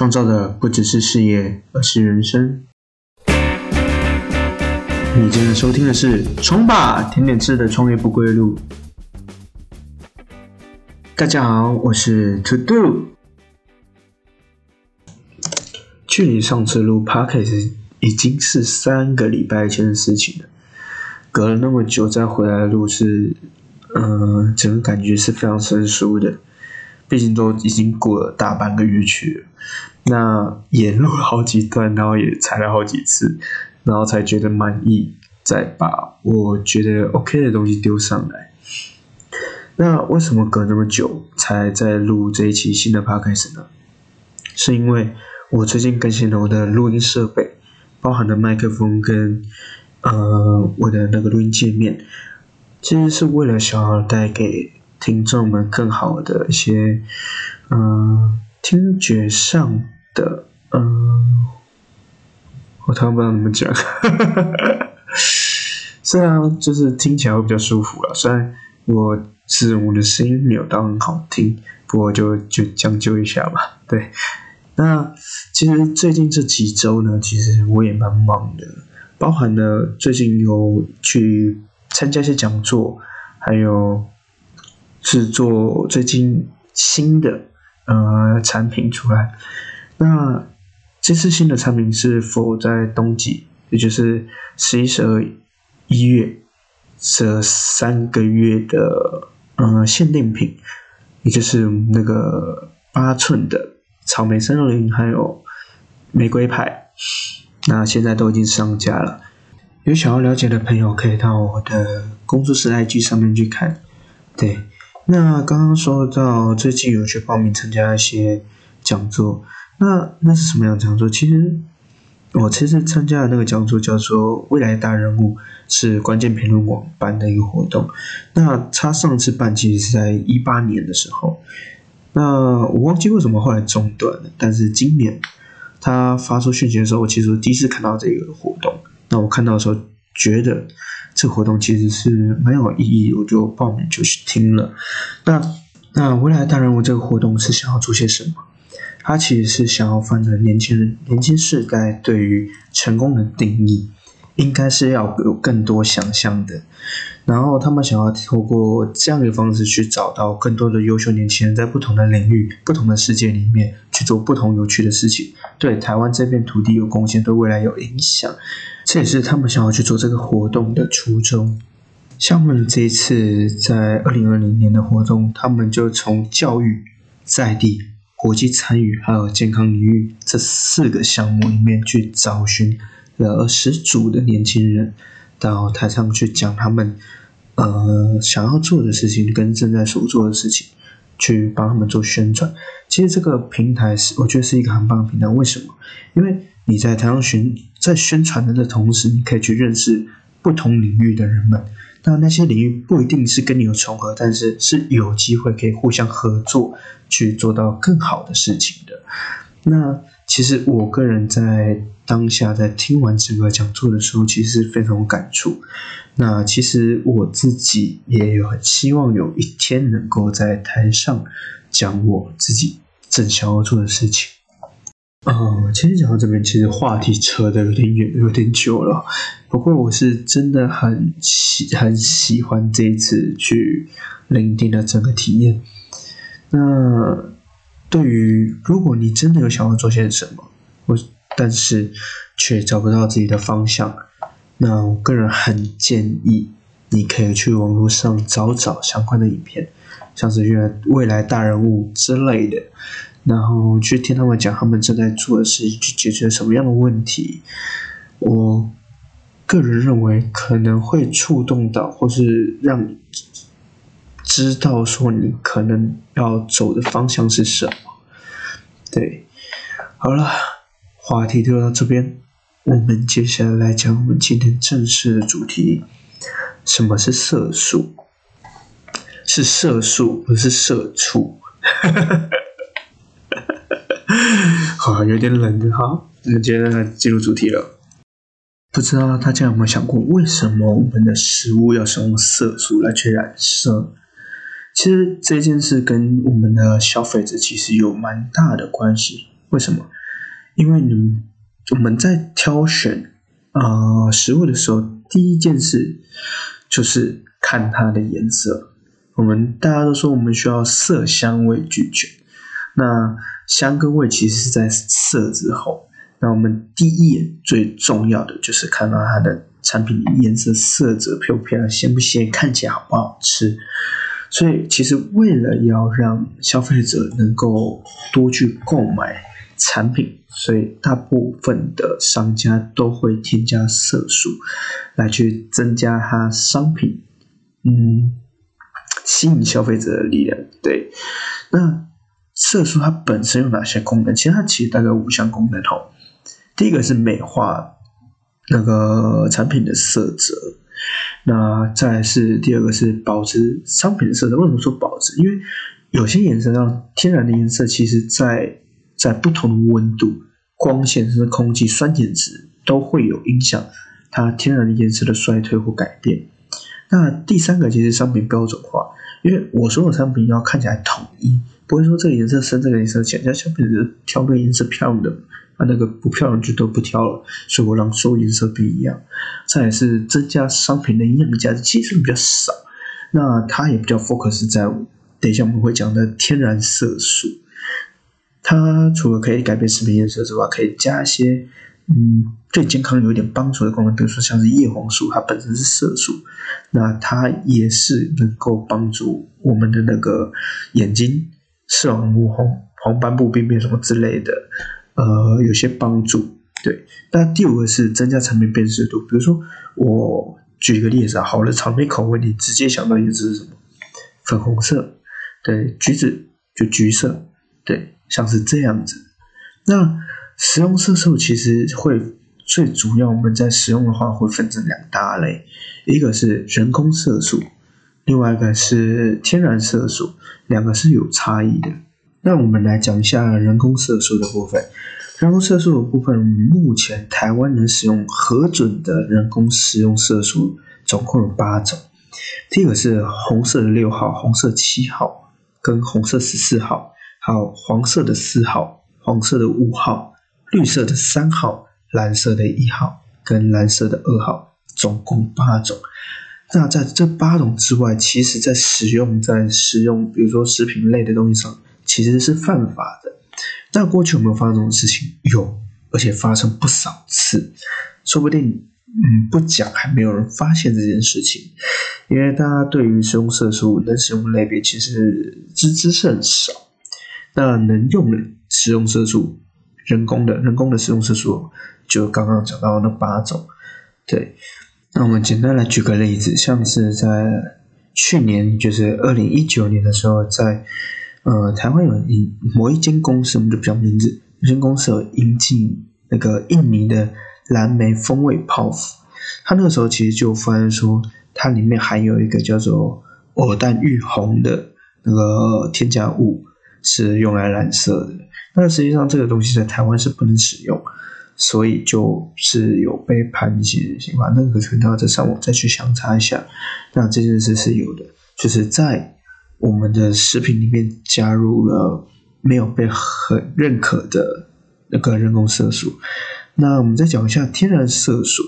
创造的不只是事业，而是人生。你正在收听的是《冲吧甜点吃的创业不归路》。大家好，我是 To Do。距离上次录 Podcast 已经是三个礼拜前的事情了，隔了那么久再回来录是，嗯，整个感觉是非常生疏的。毕竟都已经过了大半个月去了，那也录好几段，然后也踩了好几次，然后才觉得满意，再把我觉得 OK 的东西丢上来。那为什么隔那么久才在录这一期新的 Podcast 呢？是因为我最近更新了我的录音设备，包含了麦克风跟呃我的那个录音界面，其实是为了想要带给。听众们更好的一些，嗯，听觉上的，嗯，我突然不知道怎么讲，虽然就是听起来会比较舒服了，虽然我是我的声音没有到很好听，不过就就将就一下吧。对，那其实最近这几周呢，其实我也蛮忙的，包含了最近有去参加一些讲座，还有。制作最近新的呃产品出来，那这次新的产品是否在冬季，也就是十一、十二、一月这三个月的呃限定品，也就是那个八寸的草莓森林还有玫瑰派，那现在都已经上架了。有想要了解的朋友可以到我的工作室 IG 上面去看，对。那刚刚说到最近有去报名参加一些讲座，那那是什么样的讲座？其实我其实参加的那个讲座叫做“未来大人物”，是关键评论网办的一个活动。那他上次办其实是在一八年的时候，那我忘记为什么后来中断了。但是今年他发出讯息的时候，我其实第一次看到这个活动。那我看到的时候觉得。这活动其实是没有意义，我就报名就去听了。那那未来大人物这个活动是想要做些什么？他其实是想要翻转年轻人、年轻世代对于成功的定义，应该是要有更多想象的。然后他们想要透过这样的方式去找到更多的优秀年轻人，在不同的领域、不同的世界里面去做不同有趣的事情，对台湾这片土地有贡献，对未来有影响。这也是他们想要去做这个活动的初衷。像我们这一次在二零二零年的活动，他们就从教育、在地、国际参与还有健康领域这四个项目里面去找寻了十组的年轻人，到台上去讲他们呃想要做的事情跟正在所做的事情，去帮他们做宣传。其实这个平台是我觉得是一个很棒的平台。为什么？因为你在台上宣在宣传的同时，你可以去认识不同领域的人们。那那些领域不一定是跟你有重合，但是是有机会可以互相合作，去做到更好的事情的。那其实我个人在当下在听完整个讲座的时候，其实非常有感触。那其实我自己也有很希望有一天能够在台上讲我自己正想要做的事情。嗯，其实讲到这边，其实话题扯的有点远，有点久了。不过我是真的很喜很喜欢这一次去聆听的整个体验。那对于如果你真的有想要做些什么，我但是却找不到自己的方向，那我个人很建议你可以去网络上找找相关的影片，像是未未来大人物之类的。然后去听他们讲他们正在做的事情，去解决什么样的问题。我个人认为可能会触动到，或是让知道说你可能要走的方向是什么。对，好了，话题就到这边，我们接下来来讲我们今天正式的主题：什么是色素？是色素，不是社畜。好，有点冷的哈。那接着来进入主题了。不知道大家有没有想过，为什么我们的食物要使用色素来去染色？其实这件事跟我们的消费者其实有蛮大的关系。为什么？因为你我们在挑选呃食物的时候，第一件事就是看它的颜色。我们大家都说我们需要色香味俱全，那香跟味其实是在色之后。那我们第一眼最重要的就是看到它的产品颜色、色泽漂不漂亮、鲜不鲜、看起来好不好吃。所以，其实为了要让消费者能够多去购买产品，所以大部分的商家都会添加色素来去增加它商品，嗯，吸引消费者的力量。对，那色素它本身有哪些功能？其实它其实大概五项功能哦。第一个是美化那个产品的色泽。那再是第二个是保持商品的色泽。为什么说保持？因为有些颜色让天然的颜色，其实在在不同的温度、光线甚至空气酸碱值都会有影响它天然的颜色的衰退或改变。那第三个其实商品标准化，因为我所有商品要看起来统一，不会说这个颜色深，这个颜色浅，像消费者挑个颜色漂亮的。它那个不漂亮就都不挑了，所以我让所有颜色不一样。再是增加商品的营养价值，其实比较少。那它也比较 focus 在等一下我们会讲的天然色素。它除了可以改变食品颜色之外，可以加一些嗯对健康有一点帮助的功能，比如说像是叶黄素，它本身是色素，那它也是能够帮助我们的那个眼睛视网膜黄黄斑部病变什么之类的。呃，有些帮助，对。那第五个是增加产品辨识度，比如说我举一个例子啊，好的产品口味，你直接想到颜色是什么？粉红色，对，橘子就橘色，对，像是这样子。那食用色素其实会最主要，我们在使用的话会分成两大类，一个是人工色素，另外一个是天然色素，两个是有差异的。那我们来讲一下人工色素的部分。人工色素的部分，目前台湾能使用核准的人工食用色素总共有八种。第一个是红色的六号、红色七号跟红色十四号，还有黄色的四号、黄色的五号、绿色的三号、蓝色的一号跟蓝色的二号，总共八种。那在这八种之外，其实在使用在使用，比如说食品类的东西上。其实是犯法的。那过去有没有发生这种事情？有，而且发生不少次。说不定，嗯，不讲还没有人发现这件事情。因为大家对于食用色素的使用类别其实知之甚少。那能用的食用色素，人工的人工的食用色素，就刚刚讲到那八种。对，那我们简单来举个例子，像是在去年，就是二零一九年的时候，在呃，台湾有一某一间公司，我们就不讲名字。一间公司有引进那个印尼的蓝莓风味泡芙，它那个时候其实就发现说，它里面含有一个叫做偶氮玉红的那个添加物，是用来染色的。那实际上这个东西在台湾是不能使用，所以就是有被判一些刑罚。那个可能要在上网再去详查一下。那这件事是有的，就是在。我们的食品里面加入了没有被很认可的那个人工色素。那我们再讲一下天然色素。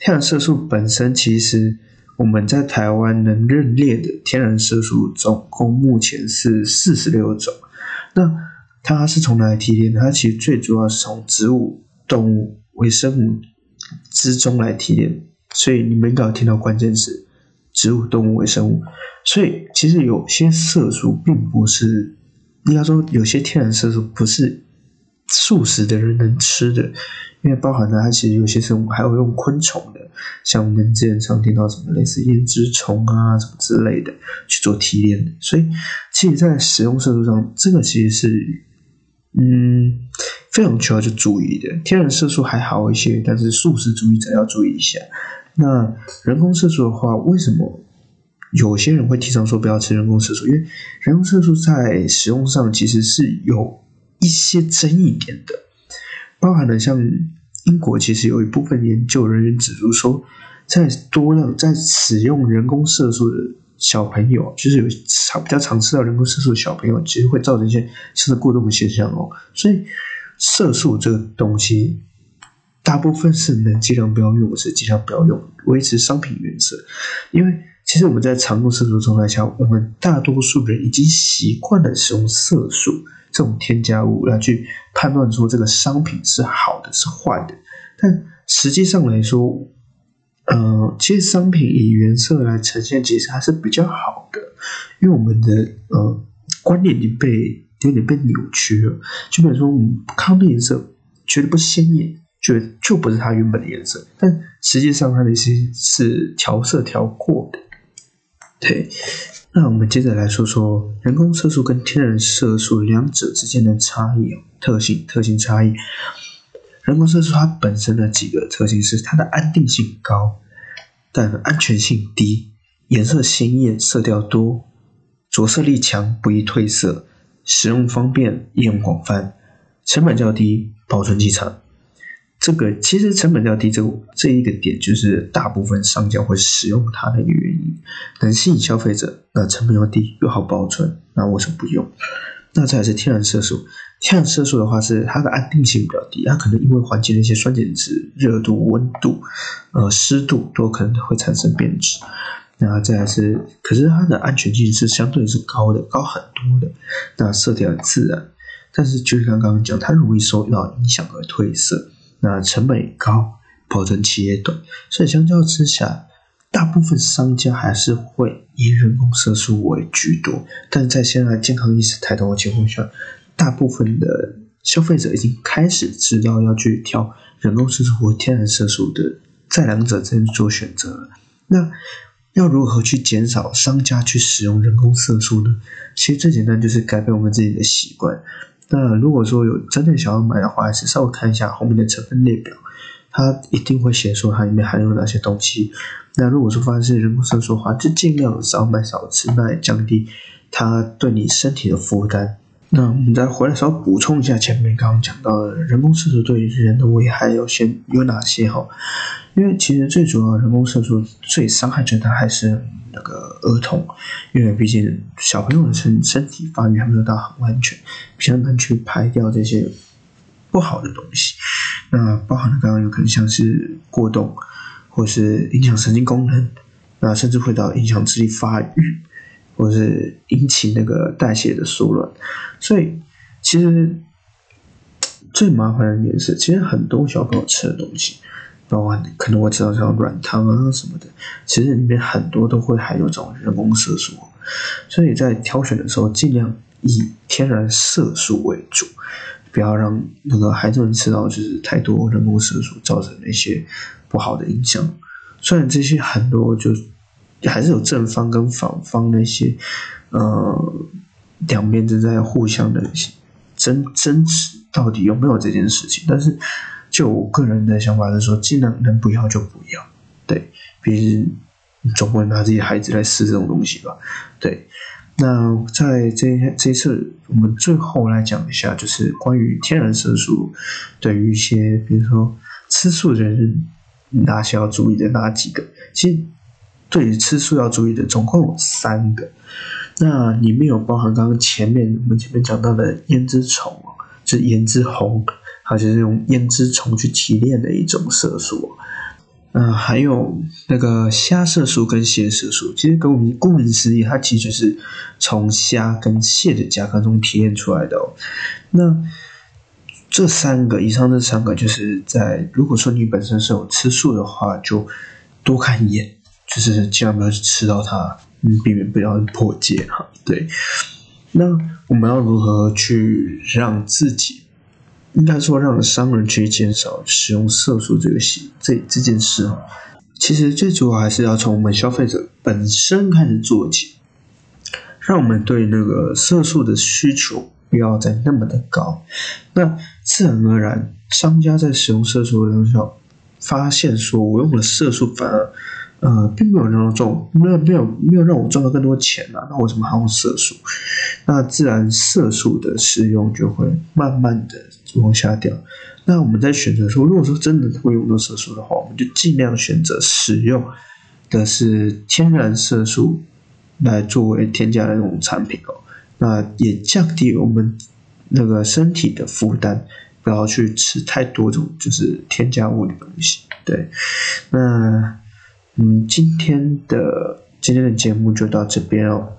天然色素本身其实我们在台湾能认列的天然色素总共目前是四十六种。那它是从哪里提炼？它其实最主要是从植物、动物、微生物之中来提炼。所以你们应该有听到关键词：植物、动物、微生物。所以，其实有些色素并不是，应该说有些天然色素不是素食的人能吃的，因为包含了它其实有些生物还有用昆虫的，像我们之前常听到什么类似胭脂虫啊什么之类的去做提炼的。所以，其实，在使用色素上，这个其实是嗯非常需要去注意的。天然色素还好一些，但是素食主义者要注意一下。那人工色素的话，为什么？有些人会提倡说不要吃人工色素，因为人工色素在使用上其实是有一些争议点的，包含了像英国其实有一部分研究人员指出说，在多量在使用人工色素的小朋友，就是有常比较常吃到人工色素的小朋友，其实会造成一些吃的过动的现象哦。所以色素这个东西，大部分是能尽量不要用，是尽量不要用，维持商品原色。因为其实我们在常用色素状态下，我们大多数人已经习惯了使用色素这种添加物来去判断说这个商品是好的是坏的。但实际上来说，呃，其实商品以原色来呈现，其实还是比较好的，因为我们的呃观念已经被有点被扭曲了。就比如说，我们看到颜色觉得不鲜艳，觉得就不是它原本的颜色，但实际上它那些是调色调过的。对，那我们接着来说说人工色素跟天然色素两者之间的差异特性、特性差异。人工色素它本身的几个特性是它的安定性高，但安全性低，颜色鲜艳，色调多，着色力强，不易褪色，使用方便，应用广泛，成本较低，保存期长。这个其实成本较低，这这一个点就是大部分商家会使用它的一个原因，能吸引消费者，那成本又低又好保存，那为什么不用？那再是天然色素，天然色素的话是它的安定性比较低，它可能因为环境的一些酸碱值、热度、温度、呃湿度都可能会产生变质。那再来是，可是它的安全性是相对是高的，高很多的。那色调自然，但是就是刚刚讲，它容易受到影响而褪色。那成本高，保存期也短，所以相较之下。大部分商家还是会以人工色素为居多，但在现在健康意识抬头的情况下，大部分的消费者已经开始知道要去挑人工色素或天然色素的，在两者之间做选择。那要如何去减少商家去使用人工色素呢？其实最简单就是改变我们自己的习惯。那如果说有真的想要买的话，还是稍微看一下后面的成分列表。它一定会写说它里面含有哪些东西。那如果说发现是人工色素的话，就尽量少买少吃，那也降低它对你身体的负担。那我们再回来稍微补充一下前面刚刚讲到的人工色素对于人的危害有些有哪些哈？因为其实最主要人工色素最伤害最大还是那个儿童，因为毕竟小朋友的身身体发育还没有到很完全，比较难去排掉这些不好的东西。那包含了刚刚有可能像是过动，或是影响神经功能，那甚至会到影响智力发育，或是引起那个代谢的缩乱。所以其实最麻烦的一件事，其实很多小朋友吃的东西，包括可能我知道像软糖啊什么的，其实里面很多都会含有这种人工色素。所以在挑选的时候，尽量以天然色素为主。不要让那个孩子们吃到就是太多人工色素造成的一些不好的影响。虽然这些很多就还是有正方跟反方那些呃两边正在互相的争争执，到底有没有这件事情？但是就我个人的想法是说，尽量能不要就不要。对，毕竟总不能拿自己孩子来试这种东西吧？对。那在这这一次，我们最后来讲一下，就是关于天然色素对于一些，比如说吃素的人，哪些要注意的哪几个？其实对于吃素要注意的，总共有三个。那里面有包含刚刚前面我们前面讲到的胭脂虫，是胭脂红，它就是用胭脂虫去提炼的一种色素。嗯，还有那个虾色素跟蟹色素，其实跟我们顾名思义，它其实是从虾跟蟹的甲壳中提炼出来的哦。那这三个以上这三个，就是在如果说你本身是有吃素的话，就多看一眼，就是尽量不要去吃到它，嗯，避免不要破戒哈。对，那我们要如何去让自己？应该说，让商人去减少使用色素这个习这这件事哦，其实最主要还是要从我们消费者本身开始做起，让我们对那个色素的需求不要再那么的高，那自然而然，商家在使用色素的时候，发现说我用了色素反而。呃，并没有让我赚，没有没有没有让我赚到更多钱啊，那为什么还用色素？那自然色素的使用就会慢慢的往下掉。那我们在选择说，如果说真的会用到色素的话，我们就尽量选择使用的是天然色素来作为添加的那种产品哦。那也降低我们那个身体的负担，不要去吃太多种就是添加物的东西。对，那嗯，今天的今天的节目就到这边哦，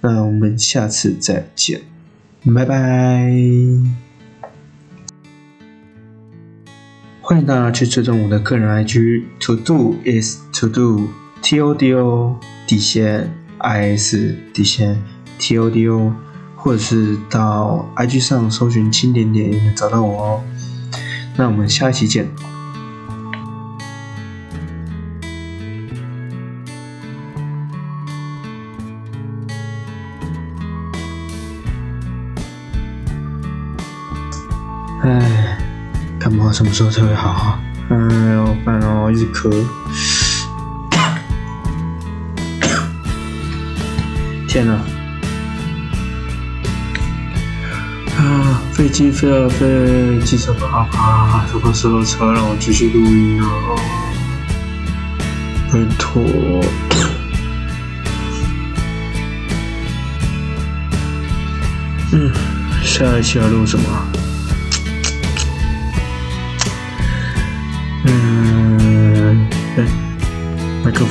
那我们下次再见，拜拜。欢迎大家去追踪我的个人 IG，To Do is To Do T O D O 底线 I S 底线 T O D O，或者是到 IG 上搜寻轻点点也能找到我哦。那我们下期见。唉，感冒什么时候才会好啊？哎呦，烦哦，一直咳。天哪！啊，飞机飞啊飞，机车跑啊跑，什么时候才让我继续录音啊？拜托。嗯，下一期要录什么？